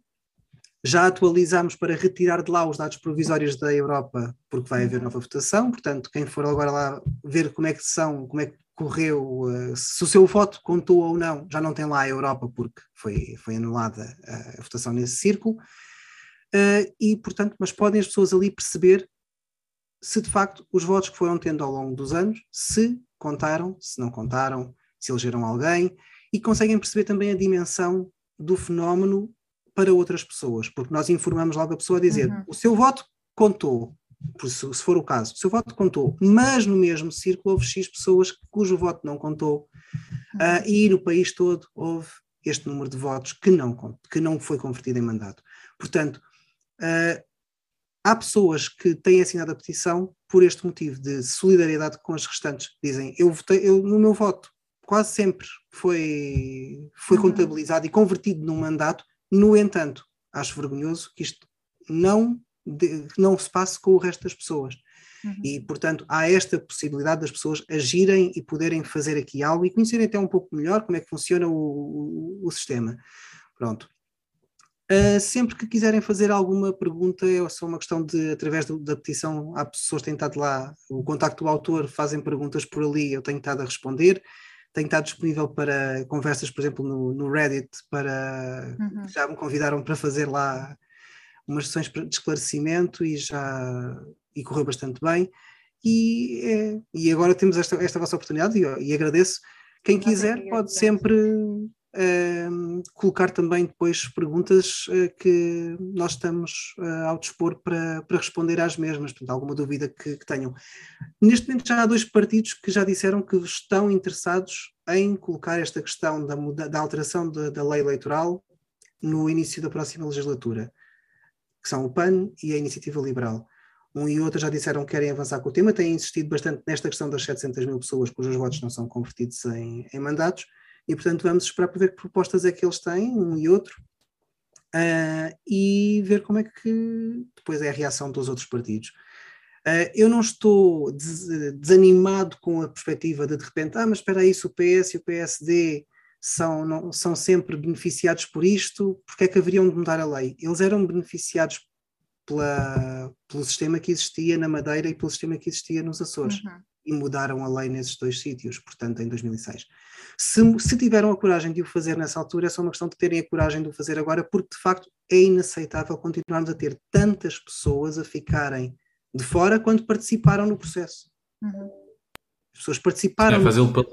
[SPEAKER 3] Já atualizamos para retirar de lá os dados provisórios da Europa, porque vai haver uhum. nova votação. Portanto, quem for agora lá ver como é que são, como é que correu, uh, se o seu voto contou ou não, já não tem lá a Europa, porque foi, foi anulada a, votação nesse círculo. Uh, e, portanto, mas podem as pessoas ali perceber se de facto os votos que foram tendo ao longo dos anos, se contaram, se não contaram, se elegeram alguém, e conseguem perceber também a dimensão do fenómeno para outras pessoas, porque nós informamos logo a pessoa a dizer: uhum. o seu voto contou, se, se for o caso, o seu voto contou, mas no mesmo círculo houve X pessoas cujo voto não contou, uhum. uh, e no país todo houve este número de votos que não, que não foi convertido em mandato. Portanto, uh, há pessoas que têm assinado a petição por este motivo de solidariedade com as restantes. Dizem, eu votei, eu, no meu voto quase sempre foi, foi uhum. contabilizado e convertido num mandato, no entanto, acho vergonhoso que isto não, de, não se passe com o resto das pessoas. Uhum. E, portanto, há esta possibilidade das pessoas agirem e poderem fazer aqui algo e conhecerem até um pouco melhor como é que funciona o, o, o sistema. Pronto. Uh, sempre que quiserem fazer alguma pergunta, é só uma questão de, através do, da petição, há pessoas que têm estado lá, o contacto do autor, fazem perguntas por ali, eu tenho estado a responder. Tenho estado disponível para conversas, por exemplo, no, no Reddit, para uhum. já me convidaram para fazer lá umas sessões de esclarecimento e já e correu bastante bem. E, é, e agora temos esta, esta vossa oportunidade e, e agradeço. Quem quiser pode sempre uh, colocar também depois perguntas uh, que nós estamos uh, ao dispor para, para responder às mesmas, portanto, alguma dúvida que, que, tenham. Neste momento já há dois partidos que já disseram que estão interessados em colocar esta questão da, da alteração da, lei eleitoral no início da próxima legislatura, que são o PAN e a Iniciativa Liberal um e outro já disseram que querem avançar com o tema, têm insistido bastante nesta questão das 700 mil pessoas cujos votos não são convertidos em, em mandatos, e portanto vamos esperar para ver que propostas é que eles têm, um e outro, uh, e ver como é que depois é a reação dos outros partidos. Uh, eu não estou des desanimado com a perspectiva de de repente, ah, mas espera aí, se o PS e o PSD são, não, são sempre beneficiados por isto, porque é que haveriam de mudar a lei? Eles eram beneficiados pela, pelo sistema que existia na Madeira e pelo sistema que existia nos Açores. Uhum. E mudaram a lei nesses dois sítios, portanto, em 2006. Se, se tiveram a coragem de o fazer nessa altura, é só uma questão de terem a coragem de o fazer agora, porque de facto é inaceitável continuarmos a ter tantas pessoas a ficarem de fora quando participaram no processo. Uhum. As pessoas participaram.
[SPEAKER 2] É fazê-lo pela,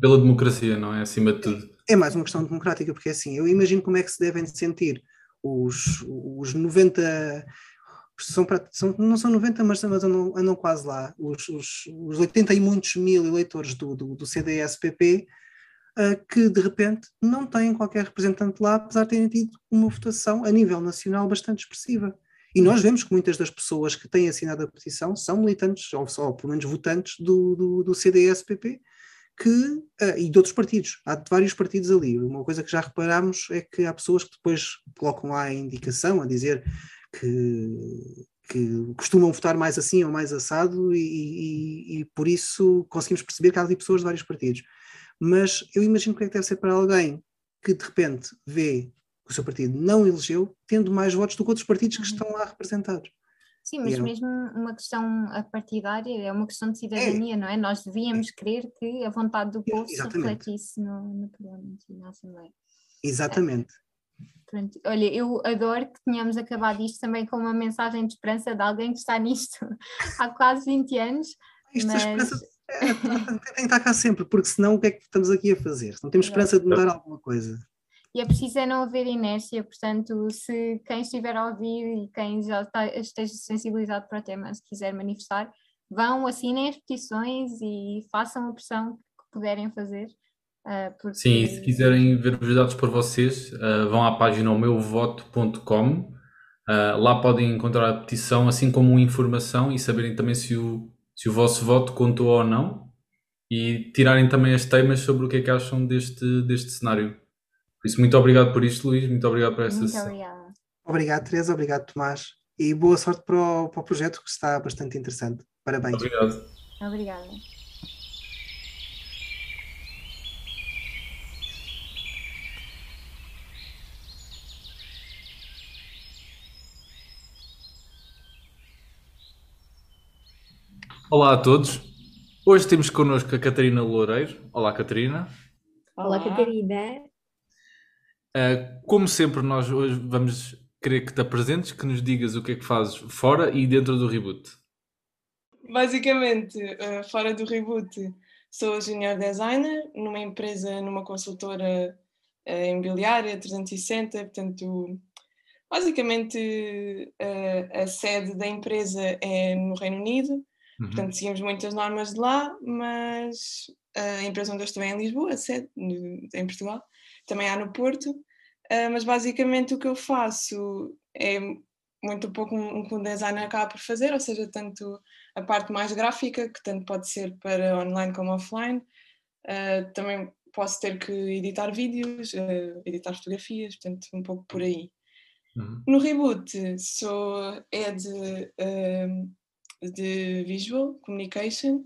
[SPEAKER 2] pela democracia, não é? Acima de tudo.
[SPEAKER 3] É, é mais uma questão democrática, porque é assim, eu imagino como é que se devem sentir os, os 90 são, são, não são 90, mas, mas andam, andam quase lá. Os, os, os 80 e muitos mil eleitores do, do, do CDS-PP uh, ah, que de repente não têm qualquer representante lá, apesar de terem tido uma votação a nível nacional bastante expressiva. E nós vemos que muitas das pessoas que têm assinado a petição são militantes, ou, ou pelo menos votantes do, do, do CDS-PP, que, uh, e de outros partidos. Há vários partidos ali. Uma coisa que já reparámos é que há pessoas que depois colocam lá a indicação a dizer que, que costumam votar mais assim ou mais assado, e, e, e, por isso conseguimos perceber que há ali pessoas de vários partidos. Mas eu imagino que é que deve ser para alguém que de repente vê que o seu partido não elegeu, tendo mais votos do que outros partidos que uhum. estão lá representados.
[SPEAKER 1] Sim, mas mesmo uma questão partidária é uma questão de cidadania, é. não é? Nós devíamos é. crer que a vontade do povo se refletisse no, no Parlamento e na Assembleia.
[SPEAKER 3] Exatamente.
[SPEAKER 1] Pronto. Olha, eu adoro que tenhamos acabado isto também com uma mensagem de esperança de alguém que está nisto há quase 20 anos.
[SPEAKER 3] Isto mas... esperança é, tem que estar cá sempre, porque senão o que é que estamos aqui a fazer? Não temos esperança de mudar alguma coisa.
[SPEAKER 1] E é preciso é não haver inércia, portanto, se quem estiver a ouvir e quem já está, esteja sensibilizado para o tema, se quiser manifestar, vão, assinem as petições e façam a pressão que puderem fazer
[SPEAKER 2] Uh, porque... Sim, e se quiserem ver os dados por vocês, uh, vão à página meuvoto.com. Uh, ah, lá podem encontrar a petição, assim como informação e saberem também se o, se o vosso voto contou ou não e tirarem também as temas sobre o que é que acham deste, deste cenário. Por isso, muito obrigado por isto, Luís. Muito obrigado por esta muito sessão.
[SPEAKER 3] Obrigada. Obrigado, Teresa. Obrigado, Tomás. E boa sorte para o, para o projeto, que está bastante interessante. Parabéns.
[SPEAKER 2] Obrigado.
[SPEAKER 1] Obrigada.
[SPEAKER 2] Olá a todos. Hoje temos connosco a Catarina Loureiro. Olá, Catarina.
[SPEAKER 4] Olá, Catarina.
[SPEAKER 2] Uh, como sempre, nós hoje vamos querer que te apresentes, que nos digas o que é que fazes fora e dentro do Reboot.
[SPEAKER 5] Basicamente, uh, fora do Reboot, sou junior designer numa empresa, numa consultora uh, imobiliária 360, portanto, basicamente a sede da empresa é no Reino Unido Uhum. Portanto, seguimos muitas normas de lá, mas a empresa onde eu estou é em Lisboa, sede, em Portugal, também há no Porto, uh, mas basicamente o que eu faço é muito pouco um, um designer acaba por fazer, ou seja, tanto a parte mais gráfica, que tanto pode ser para online como offline, uh, também posso ter que editar vídeos, uh, editar fotografias, portanto, um pouco por aí. Uhum. No Reboot, sou head uh, de Visual Communication.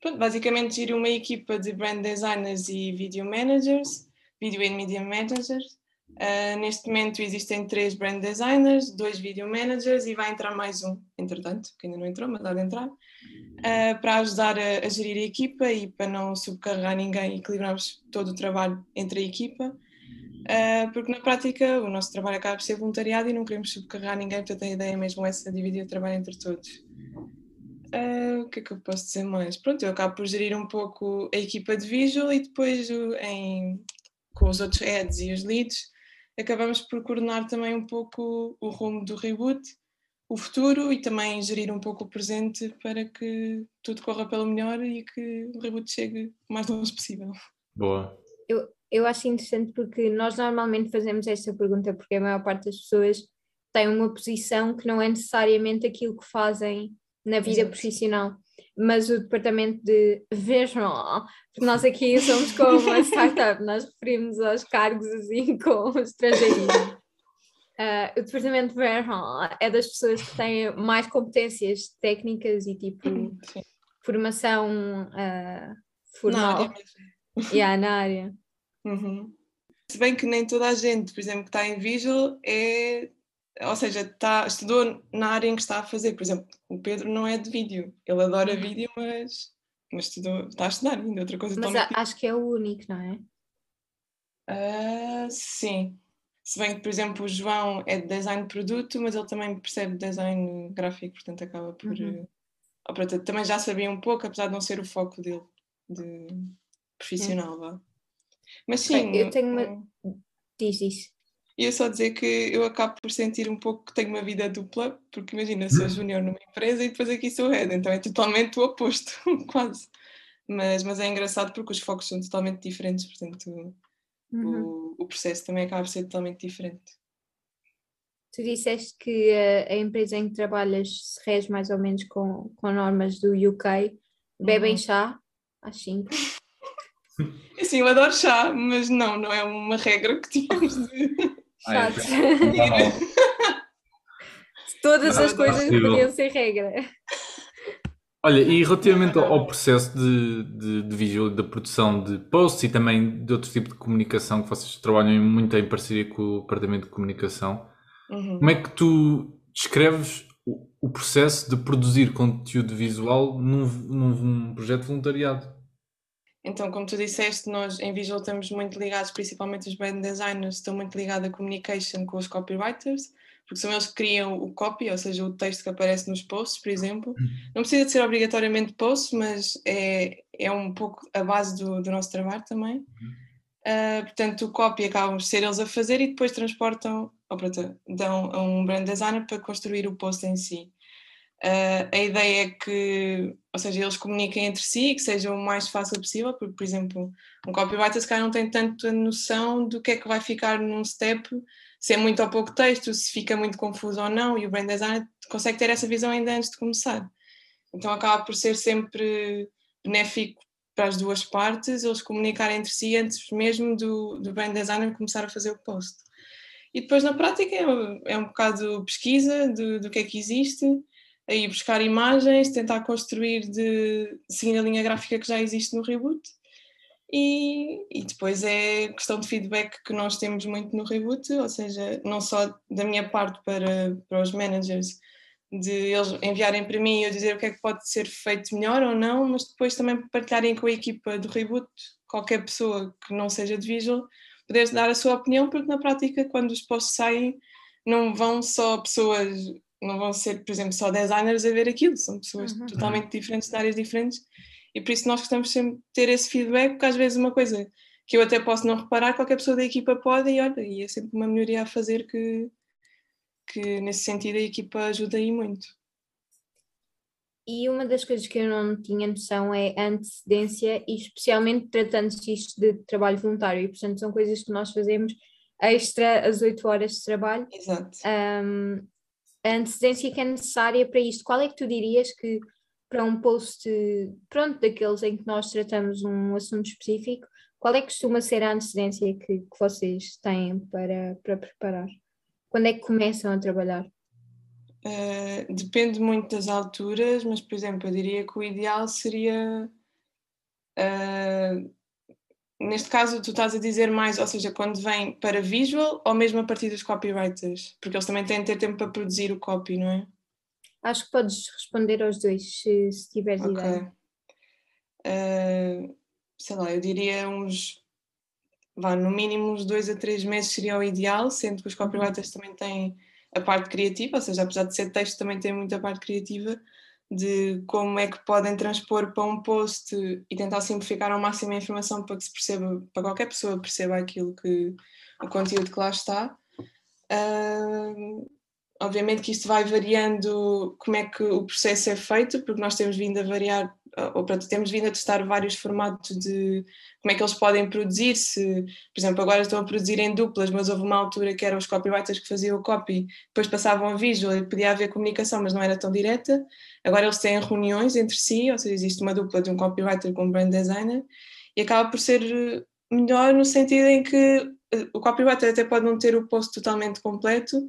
[SPEAKER 5] Pronto, basicamente, giro uma equipa de brand designers e video managers, video and media managers, Uh, neste momento existem três brand designers, dois video managers e vai entrar mais um, entretanto, que ainda não entrou, mas há de entrar, uh, para ajudar a, a, gerir a equipa e para não subcarregar ninguém equilibrarmos todo o trabalho entre a equipa, uh, porque na prática o nosso trabalho acaba por ser voluntariado e não queremos subcarregar ninguém, portanto a ideia é mesmo essa, dividir o trabalho entre todos. o que é que eu posso dizer mais? Pronto, eu acabo por gerir um pouco a equipa de visual e depois em, com os outros heads e os leads acabamos por coordenar também um pouco o rumo do reboot, o futuro e também gerir um pouco o presente para que tudo corra pelo melhor e que o reboot chegue o mais longe possível.
[SPEAKER 2] Boa.
[SPEAKER 1] Eu, eu acho interessante porque nós normalmente fazemos esta pergunta porque a maior parte das pessoas tem uma posição que não é necessariamente aquilo que fazem na vida Exato. profissional mas o departamento de vejam, porque nós aqui somos como uma startup, nós referimos aos cargos assim com estrangeirismo. Uh, o departamento de Vernon é das pessoas que têm mais competências técnicas e tipo Sim. formação uh, formal. Na área yeah, na área.
[SPEAKER 5] Uhum. Se bem que nem toda a gente, por exemplo, que está em Visual é ou seja, tá, estudou na área em que está a fazer. Por exemplo, o Pedro não é de vídeo, ele adora uhum. vídeo, mas, mas estudou, está a estudar ainda, outra coisa
[SPEAKER 1] Mas a, acho que é o único, não é?
[SPEAKER 5] Uh, sim. Se bem que, por exemplo, o João é de design de produto, mas ele também percebe design gráfico, portanto acaba por. Uhum. Uh, também já sabia um pouco, apesar de não ser o foco dele, de profissional, vá. Mas sim.
[SPEAKER 1] eu tenho uma. Diz isso.
[SPEAKER 5] E só dizer que eu acabo por sentir um pouco que tenho uma vida dupla, porque imagina, sou hum. júnior numa empresa e depois aqui sou head, então é totalmente o oposto, quase. Mas, mas é engraçado porque os focos são totalmente diferentes, portanto uhum. o, o processo também acaba por ser totalmente diferente.
[SPEAKER 1] Tu disseste que a, a, empresa em que trabalhas se rege mais ou menos com, com normas do UK. Bebem uhum. chá às 5?
[SPEAKER 5] Sim, eu adoro chá, mas não, não é uma regra que tínhamos de.
[SPEAKER 1] Chato. Todas as coisas podiam ser regra.
[SPEAKER 2] Olha, e relativamente ao processo de, de, de visual, da produção de posts e também de outro tipo de comunicação que vocês trabalham muito em parceria com o Departamento de Comunicação, uhum. como é que tu descreves o, o, processo de produzir conteúdo visual num, num projeto de voluntariado?
[SPEAKER 5] Então, como tu disseste, nós em Visual estamos muito ligados, principalmente os brand designers, estão muito ligados à communication com os copywriters, porque são eles que criam o copy, ou seja, o texto que aparece nos posts, por exemplo. Uhum. Não precisa de ser obrigatoriamente post, mas é, é um pouco a base do, do nosso trabalho também. Uh, portanto, o copy acabam por ser eles a fazer e depois transportam, ou pronto, dão a um brand designer para construir o post em si. Uh, a ideia é que, ou seja, eles comuniquem entre si que seja o mais fácil possível, porque, por exemplo, um copywriter se calhar não tem tanta noção do que é que vai ficar num step, se é muito ou pouco texto, se fica muito confuso ou não, e o brand designer consegue ter essa visão ainda antes de começar. Então acaba por ser sempre benéfico para as duas partes, eles comunicarem entre si antes mesmo do, do brand designer começar a fazer o post. E depois na prática é, é um bocado pesquisa do, do que é que existe, a ir buscar imagens, tentar construir de, seguindo a linha gráfica que já existe no reboot. E, e, depois é questão de feedback que nós temos muito no reboot, ou seja, não só da minha parte para, para os managers, de eles enviarem para mim e eu dizer o que é que pode ser feito melhor ou não, mas depois também partilharem com a equipa do reboot, qualquer pessoa que não seja de visual, poder dar a sua opinião, porque na prática, quando os posts saem, não vão só pessoas não vão ser, por exemplo, só designers a ver aquilo, são pessoas uhum. totalmente diferentes, de áreas diferentes, e por isso nós gostamos sempre de ter esse feedback, porque às vezes uma coisa que eu até posso não reparar, qualquer pessoa da equipa pode, e olha, e é sempre uma melhoria a fazer que, que nesse sentido a equipa ajuda aí muito.
[SPEAKER 1] e uma das coisas que eu não tinha noção é a antecedência, e especialmente tratando-se isto de trabalho voluntário, e portanto são coisas que nós fazemos extra as 8 horas de trabalho.
[SPEAKER 5] Exato.
[SPEAKER 1] Um, a antecedência que é necessária para isto, qual é que tu dirias que para um post, pronto, daqueles em que nós tratamos um assunto específico, qual é que costuma ser a antecedência que, que vocês têm para, para preparar? Quando é que começam a trabalhar?
[SPEAKER 5] Uh, depende muito das alturas, mas por exemplo, eu diria que o ideal seria. Uh, neste caso, tu estás a dizer mais, ou seja, quando vem para visual ou mesmo a partir dos copywriters? Porque eles também têm de ter tempo para produzir o copy, não é?
[SPEAKER 1] Acho que podes responder aos dois, se, se tiveres okay. ideia.
[SPEAKER 5] Uh, sei lá, eu diria uns. Vá, no mínimo uns dois a três meses seria o ideal, sendo que os uhum. copywriters também têm a parte criativa, ou seja, apesar de ser texto, também tem muita parte criativa de como é que podem transpor para um post e tentar simplificar ao máximo a informação para que se perceba, para qualquer pessoa perceba aquilo que o conteúdo que lá está. Uh, obviamente que isto vai variando como é que o processo é feito, porque nós temos vindo a variar, ou pronto, temos vindo a testar vários formatos de como é que eles podem produzir, se, por exemplo, agora estão a produzir em duplas, mas houve uma altura que eram os copywriters que faziam o copy, depois passavam a visual e podia haver comunicação, mas não era tão direta. Agora eles têm reuniões entre si, ou seja, existe uma dupla de um copywriter com um brand designer, e acaba por ser melhor no sentido em que eh, o copywriter até pode não ter o post totalmente completo,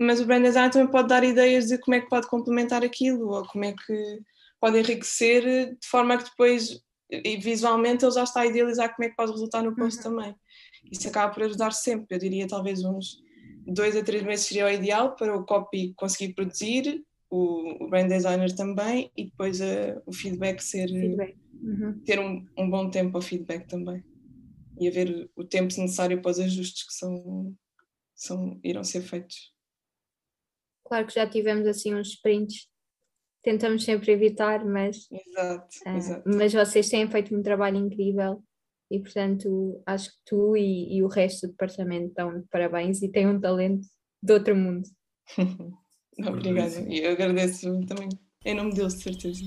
[SPEAKER 5] mas o brand design também pode dar ideias de como é que pode complementar aquilo ou como é que pode enriquecer de forma que depois visualmente ele já está a idealizar como é que pode resultar no post uhum. também. Isso acaba por ajudar sempre, eu diria talvez uns dois a três meses seria o ideal para o copy conseguir produzir, o, o brand designer também e depois uh, o feedback ser
[SPEAKER 1] feedback. Uhum.
[SPEAKER 5] ter um, um bom tempo ao feedback também e haver o tempo necessário para os ajustes que são, são irão ser feitos.
[SPEAKER 1] Claro que já tivemos assim uns sprints, tentamos sempre evitar, mas,
[SPEAKER 5] exato, uh, exato.
[SPEAKER 1] mas vocês têm feito um trabalho incrível e portanto acho que tu e, e o resto do departamento dão de parabéns e têm um talento de outro mundo.
[SPEAKER 5] Obrigada, e eu agradeço também em nome deles, de certeza.